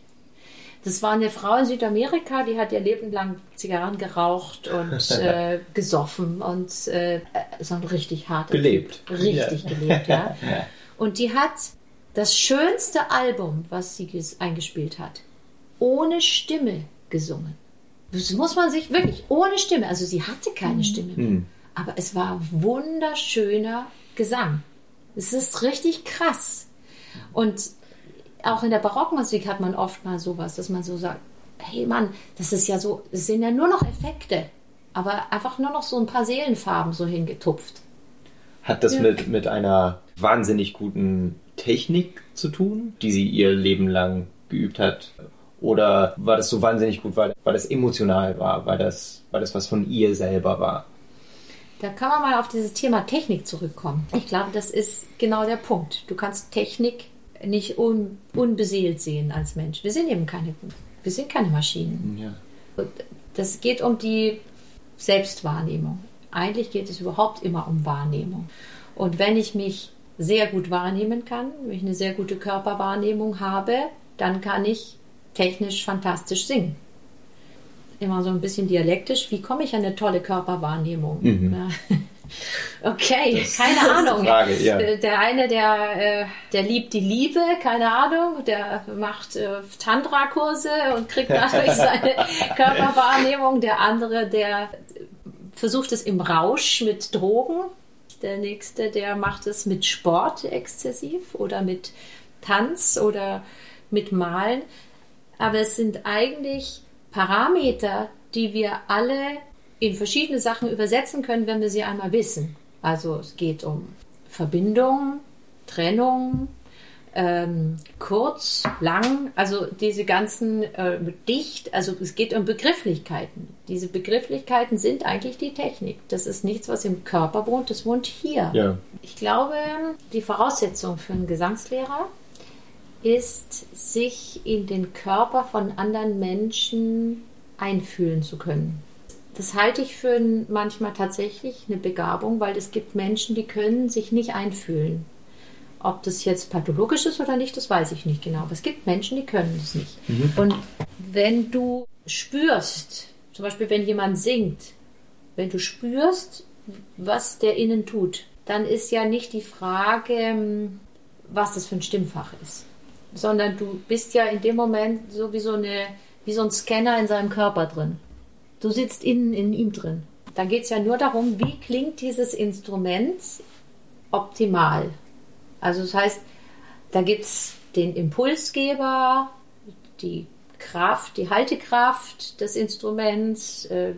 Das war eine Frau in Südamerika, die hat ihr Leben lang Zigarren geraucht und äh, gesoffen und äh, so ein richtig harter Gelebt. Richtig ja. gelebt, ja. Und die hat das schönste Album, was sie eingespielt hat, ohne Stimme gesungen. Das muss man sich wirklich ohne Stimme, also sie hatte keine mhm. Stimme mehr, mhm. aber es war wunderschöner Gesang. Es ist richtig krass. Und auch in der Barockmusik hat man oft mal sowas, dass man so sagt, hey Mann, das ist ja so, es sind ja nur noch Effekte, aber einfach nur noch so ein paar Seelenfarben so hingetupft. Hat das ja. mit, mit einer wahnsinnig guten Technik zu tun, die sie ihr Leben lang geübt hat? Oder war das so wahnsinnig gut, weil, weil das emotional war, weil das, weil das was von ihr selber war? Da kann man mal auf dieses Thema Technik zurückkommen. Ich glaube, das ist genau der Punkt. Du kannst Technik nicht un, unbeseelt sehen als Mensch. Wir sind eben keine, wir sind keine Maschinen. Ja. Das geht um die Selbstwahrnehmung. Eigentlich geht es überhaupt immer um Wahrnehmung. Und wenn ich mich sehr gut wahrnehmen kann, wenn ich eine sehr gute Körperwahrnehmung habe, dann kann ich technisch fantastisch singen. Immer so ein bisschen dialektisch. Wie komme ich an eine tolle Körperwahrnehmung? Mhm. Okay, das keine Ahnung. Frage, ja. Der eine, der, äh, der liebt die Liebe, keine Ahnung, der macht äh, Tantra-Kurse und kriegt dadurch seine Körperwahrnehmung. Der andere, der versucht es im Rausch mit Drogen. Der nächste, der macht es mit Sport exzessiv oder mit Tanz oder mit Malen aber es sind eigentlich Parameter, die wir alle in verschiedene Sachen übersetzen können, wenn wir sie einmal wissen. Also es geht um Verbindung, Trennung, ähm, kurz, lang, also diese ganzen äh, dicht, also es geht um Begrifflichkeiten. Diese Begrifflichkeiten sind eigentlich die Technik. Das ist nichts, was im Körper wohnt, das wohnt hier. Ja. Ich glaube, die Voraussetzung für einen Gesangslehrer ist, sich in den Körper von anderen Menschen einfühlen zu können. Das halte ich für manchmal tatsächlich eine Begabung, weil es gibt Menschen, die können sich nicht einfühlen. Ob das jetzt pathologisch ist oder nicht, das weiß ich nicht genau. Aber es gibt Menschen, die können es nicht. Mhm. Und wenn du spürst, zum Beispiel, wenn jemand singt, wenn du spürst, was der innen tut, dann ist ja nicht die Frage, was das für ein Stimmfach ist, sondern du bist ja in dem Moment so wie so, eine, wie so ein Scanner in seinem Körper drin. Du sitzt innen in ihm drin. Da geht es ja nur darum, wie klingt dieses Instrument optimal. Also das heißt, da gibt es den Impulsgeber, die Kraft, die Haltekraft des Instruments, äh,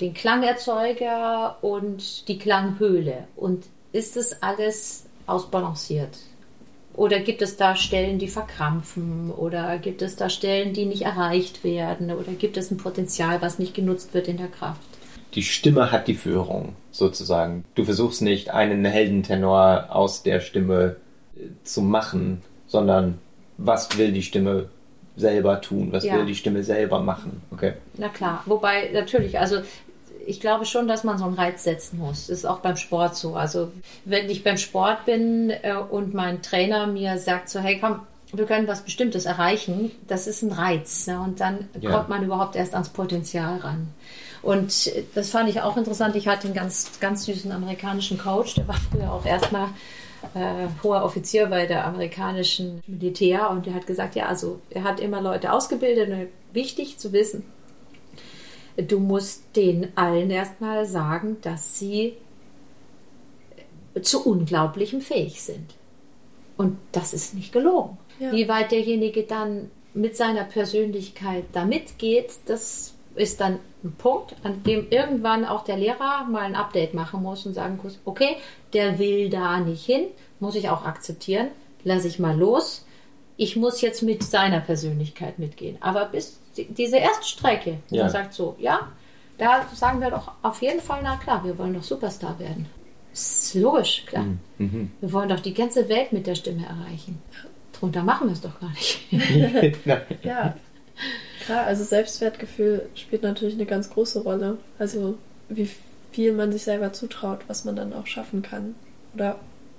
den Klangerzeuger und die Klanghöhle. Und ist das alles ausbalanciert? Oder gibt es da Stellen, die verkrampfen? Oder gibt es da Stellen, die nicht erreicht werden? Oder gibt es ein Potenzial, was nicht genutzt wird in der Kraft? Die Stimme hat die Führung, sozusagen. Du versuchst nicht, einen Heldentenor aus der Stimme äh, zu machen, sondern was will die Stimme selber tun? Was ja. will die Stimme selber machen? Okay. Na klar. Wobei natürlich, also ich glaube schon, dass man so einen Reiz setzen muss. Das ist auch beim Sport so. Also wenn ich beim Sport bin äh, und mein Trainer mir sagt so, hey komm, wir können was Bestimmtes erreichen, das ist ein Reiz. Ne? Und dann ja. kommt man überhaupt erst ans Potenzial ran. Und das fand ich auch interessant. Ich hatte einen ganz, ganz süßen amerikanischen Coach, der war früher auch erstmal äh, hoher Offizier bei der amerikanischen Militär und der hat gesagt, ja, also er hat immer Leute ausgebildet und wichtig zu wissen, du musst den allen erstmal sagen, dass sie zu Unglaublichem fähig sind. Und das ist nicht gelogen. Ja. Wie weit derjenige dann mit seiner Persönlichkeit da mitgeht, das ist dann ein Punkt, an dem irgendwann auch der Lehrer mal ein Update machen muss und sagen muss, okay, der will da nicht hin, muss ich auch akzeptieren, lasse ich mal los. Ich muss jetzt mit seiner Persönlichkeit mitgehen. Aber bis diese erste Strecke, ja. man sagt so, ja, da sagen wir doch auf jeden Fall, na klar, wir wollen doch Superstar werden. Das ist logisch, klar. Mhm. mhm. Wir wollen doch die ganze Welt mit der Stimme erreichen. Drunter machen wir es doch gar nicht. ja, klar, also Selbstwertgefühl spielt natürlich eine ganz große Rolle. Also wie viel man sich selber zutraut, was man dann auch schaffen kann. Oder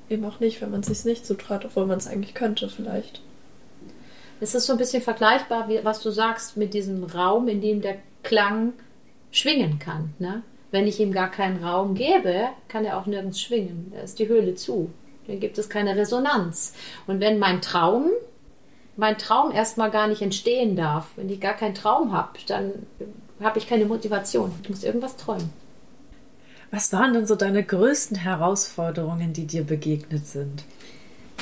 eben auch nicht, wenn man es sich nicht zutraut, obwohl man es eigentlich könnte vielleicht. Es ist so ein bisschen vergleichbar, wie, was du sagst, mit diesem Raum, in dem der Klang schwingen kann. Ne? Wenn ich ihm gar keinen Raum gebe, kann er auch nirgends schwingen. Da ist die Höhle zu. Dann gibt es keine Resonanz. Und wenn mein Traum, mein Traum erstmal gar nicht entstehen darf, wenn ich gar keinen Traum habe, dann habe ich keine Motivation. Ich muss irgendwas träumen. Was waren denn so deine größten Herausforderungen, die dir begegnet sind?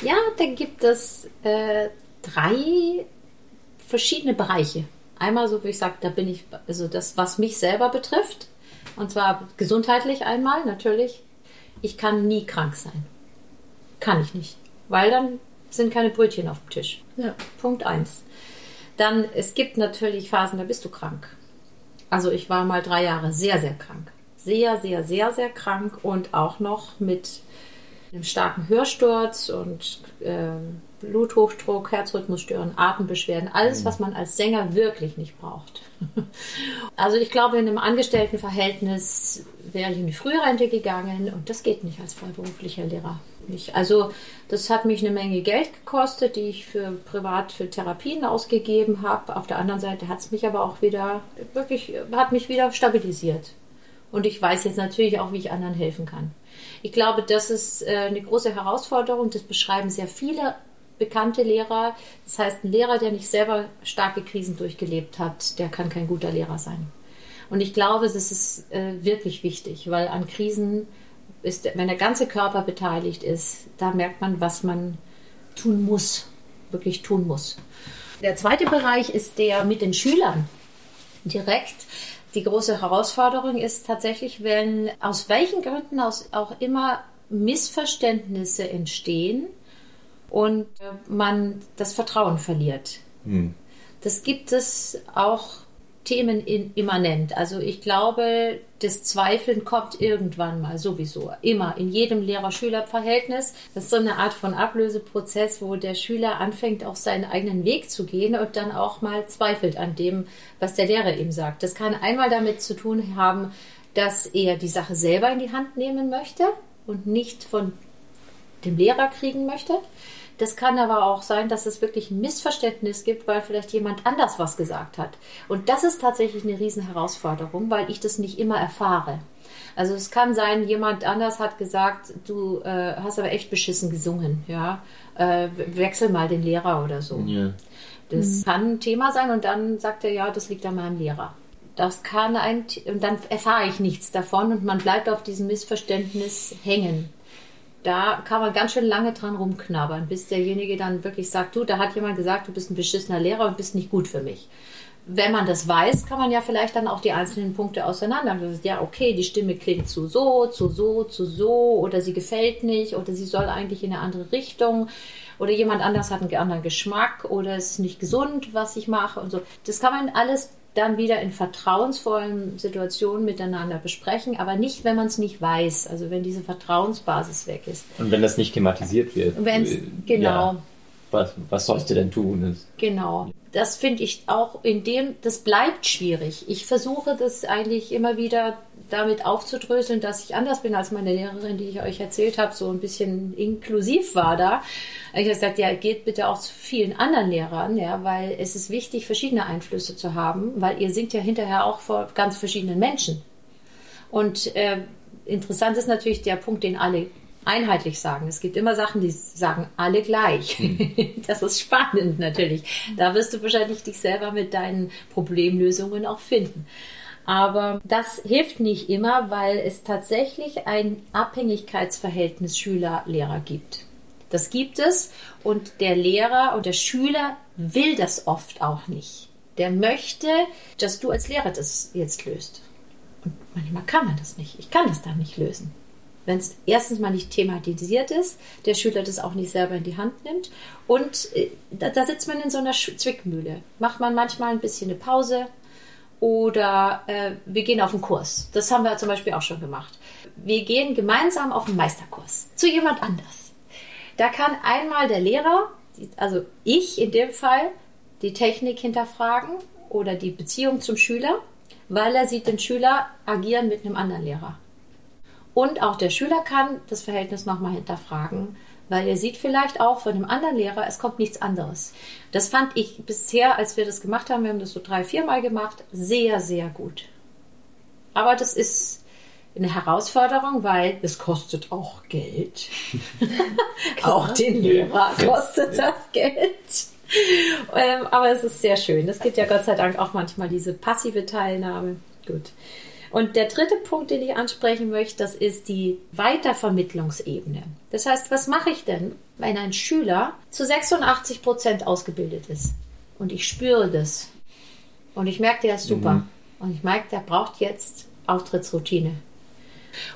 Ja, da gibt es äh, drei verschiedene Bereiche. Einmal, so wie ich sage, da bin ich, also das, was mich selber betrifft, und zwar gesundheitlich einmal natürlich. Ich kann nie krank sein. Kann ich nicht. Weil dann sind keine Brötchen auf dem Tisch. Ja. Punkt eins. Dann, es gibt natürlich Phasen, da bist du krank. Also ich war mal drei Jahre sehr, sehr krank. Sehr, sehr, sehr, sehr krank und auch noch mit einem starken Hörsturz und äh, Bluthochdruck, Herzrhythmusstörungen, Atembeschwerden, alles, was man als Sänger wirklich nicht braucht. Also ich glaube, in einem Angestelltenverhältnis wäre ich in die Frührente gegangen und das geht nicht als freiberuflicher Lehrer. Nicht. Also das hat mich eine Menge Geld gekostet, die ich für privat für Therapien ausgegeben habe. Auf der anderen Seite hat es mich aber auch wieder wirklich, hat mich wieder stabilisiert. Und ich weiß jetzt natürlich auch, wie ich anderen helfen kann. Ich glaube, das ist äh, eine große Herausforderung. Das beschreiben sehr viele bekannte Lehrer. Das heißt, ein Lehrer, der nicht selber starke Krisen durchgelebt hat, der kann kein guter Lehrer sein. Und ich glaube, das ist äh, wirklich wichtig, weil an Krisen ist, wenn der ganze Körper beteiligt ist, da merkt man, was man tun muss, wirklich tun muss. Der zweite Bereich ist der mit den Schülern direkt. Die große Herausforderung ist tatsächlich, wenn aus welchen Gründen auch immer Missverständnisse entstehen, und äh, man das Vertrauen verliert. Hm. Das gibt es auch themenimmanent. Also ich glaube, das Zweifeln kommt irgendwann mal sowieso. Immer in jedem Lehrer-Schüler-Verhältnis. Das ist so eine Art von Ablöseprozess, wo der Schüler anfängt, auch seinen eigenen Weg zu gehen und dann auch mal zweifelt an dem, was der Lehrer ihm sagt. Das kann einmal damit zu tun haben, dass er die Sache selber in die Hand nehmen möchte und nicht von dem Lehrer kriegen möchte. Das kann aber auch sein, dass es wirklich ein Missverständnis gibt, weil vielleicht jemand anders was gesagt hat. Und das ist tatsächlich eine Riesenherausforderung, weil ich das nicht immer erfahre. Also es kann sein, jemand anders hat gesagt, du äh, hast aber echt beschissen gesungen, ja. Äh, wechsel mal den Lehrer oder so. Ja. Das mhm. kann ein Thema sein und dann sagt er, ja, das liegt an meinem Lehrer. Das kann ein, und dann erfahre ich nichts davon und man bleibt auf diesem Missverständnis hängen. Da kann man ganz schön lange dran rumknabbern, bis derjenige dann wirklich sagt, du, da hat jemand gesagt, du bist ein beschissener Lehrer und bist nicht gut für mich wenn man das weiß, kann man ja vielleicht dann auch die einzelnen Punkte auseinander. Ja, okay, die Stimme klingt zu so, zu so, zu so, oder sie gefällt nicht, oder sie soll eigentlich in eine andere Richtung, oder jemand anders hat einen anderen Geschmack, oder es ist nicht gesund, was ich mache und so. Das kann man alles dann wieder in vertrauensvollen Situationen miteinander besprechen, aber nicht, wenn man es nicht weiß, also wenn diese Vertrauensbasis weg ist. Und wenn das nicht thematisiert wird. Wenn's, genau. Ja was, was sollst du denn tun? Genau. Das finde ich auch in dem, das bleibt schwierig. Ich versuche das eigentlich immer wieder damit aufzudröseln, dass ich anders bin als meine Lehrerin, die ich euch erzählt habe, so ein bisschen inklusiv war da. Ich habe gesagt, ja, geht bitte auch zu vielen anderen Lehrern, ja, weil es ist wichtig, verschiedene Einflüsse zu haben, weil ihr singt ja hinterher auch vor ganz verschiedenen Menschen. Und äh, interessant ist natürlich der Punkt, den alle einheitlich sagen. Es gibt immer Sachen, die sagen alle gleich. Hm. Das ist spannend natürlich. Da wirst du wahrscheinlich dich selber mit deinen Problemlösungen auch finden. Aber das hilft nicht immer, weil es tatsächlich ein Abhängigkeitsverhältnis Schüler-Lehrer gibt. Das gibt es und der Lehrer und der Schüler will das oft auch nicht. Der möchte, dass du als Lehrer das jetzt löst. Und manchmal kann man das nicht. Ich kann das dann nicht lösen wenn es erstens mal nicht thematisiert ist, der Schüler das auch nicht selber in die Hand nimmt. Und äh, da, da, sitzt man in so einer Zwickmühle. Macht man manchmal ein bisschen eine Pause oder äh, wir gehen auf einen Kurs. Das haben wir zum Beispiel auch schon gemacht. Wir gehen gemeinsam auf einen Meisterkurs zu jemand anders. Da kann einmal der Lehrer, also ich in dem Fall, die Technik hinterfragen oder die Beziehung zum Schüler, weil er sieht den Schüler agieren mit einem anderen Lehrer. Und auch der Schüler kann das Verhältnis nochmal hinterfragen, weil er sieht vielleicht auch von dem anderen Lehrer, es kommt nichts anderes. Das fand ich bisher, als wir das gemacht haben, wir haben das so drei, viermal gemacht, sehr, sehr gut. Aber das ist eine Herausforderung, weil es kostet auch Geld. auch den Lehrer kostet das Geld. Ähm, aber es ist sehr schön. Es gibt ja Gott sei Dank auch manchmal diese passive Teilnahme. Gut. Und der dritte Punkt, den ich ansprechen möchte, das ist die Weitervermittlungsebene. Das heißt, was mache ich denn, wenn ein Schüler zu 86 Prozent ausgebildet ist und ich spüre das und ich merke, der ist super mhm. und ich merke, der braucht jetzt Auftrittsroutine.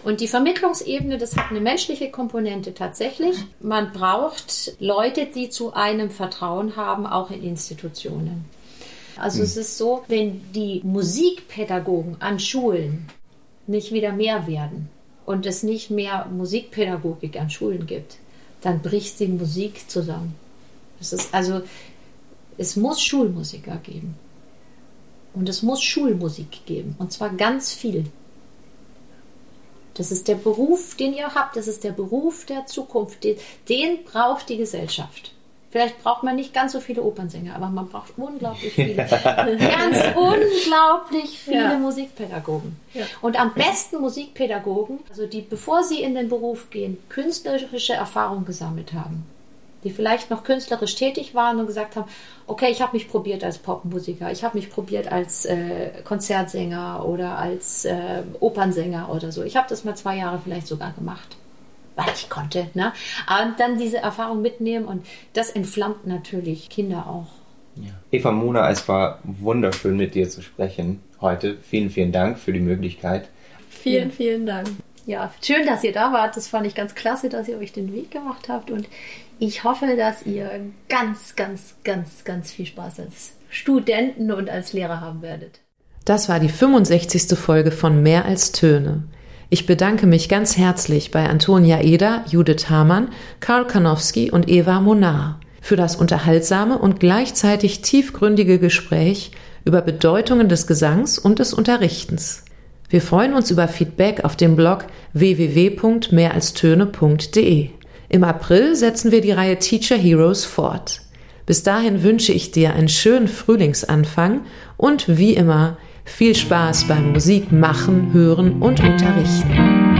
Und die Vermittlungsebene, das hat eine menschliche Komponente tatsächlich. Man braucht Leute, die zu einem Vertrauen haben, auch in Institutionen. Also hm. es ist so, wenn die Musikpädagogen an Schulen nicht wieder mehr werden und es nicht mehr Musikpädagogik an Schulen gibt, dann bricht die Musik zusammen. Es ist also, es muss Schulmusiker geben. Und es muss Schulmusik geben. Und zwar ganz viel. Das ist der Beruf, den ihr habt. Das ist der Beruf der Zukunft. Den, den braucht die Gesellschaft. Vielleicht braucht man nicht ganz so viele Opernsänger, aber man braucht unglaublich viele, ganz unglaublich viele ja. Musikpädagogen. Ja. Und am besten Musikpädagogen, also die, bevor sie in den Beruf gehen, künstlerische Erfahrung gesammelt haben. Die vielleicht noch künstlerisch tätig waren und gesagt haben, okay, ich habe mich probiert als Popmusiker, ich habe mich probiert als äh, Konzertsänger oder als äh, Opernsänger oder so. Ich habe das mal zwei Jahre vielleicht sogar gemacht weil ich konnte. Ne? Und dann diese Erfahrung mitnehmen und das entflammt natürlich Kinder auch. Ja. Eva Mona, es war wunderschön mit dir zu sprechen heute. Vielen, vielen Dank für die Möglichkeit. Vielen, ja. vielen Dank. Ja, schön, dass ihr da wart. Das fand ich ganz klasse, dass ihr euch den Weg gemacht habt. Und ich hoffe, dass ihr ganz, ganz, ganz, ganz viel Spaß als Studenten und als Lehrer haben werdet. Das war die 65. Folge von Mehr als Töne. Ich bedanke mich ganz herzlich bei Antonia Eder, Judith Hamann, Karl Kanowski und Eva Monar für das unterhaltsame und gleichzeitig tiefgründige Gespräch über Bedeutungen des Gesangs und des Unterrichtens. Wir freuen uns über Feedback auf dem Blog www.mehralstöne.de. Im April setzen wir die Reihe Teacher Heroes fort. Bis dahin wünsche ich dir einen schönen Frühlingsanfang und wie immer viel Spaß beim Musik machen, hören und unterrichten.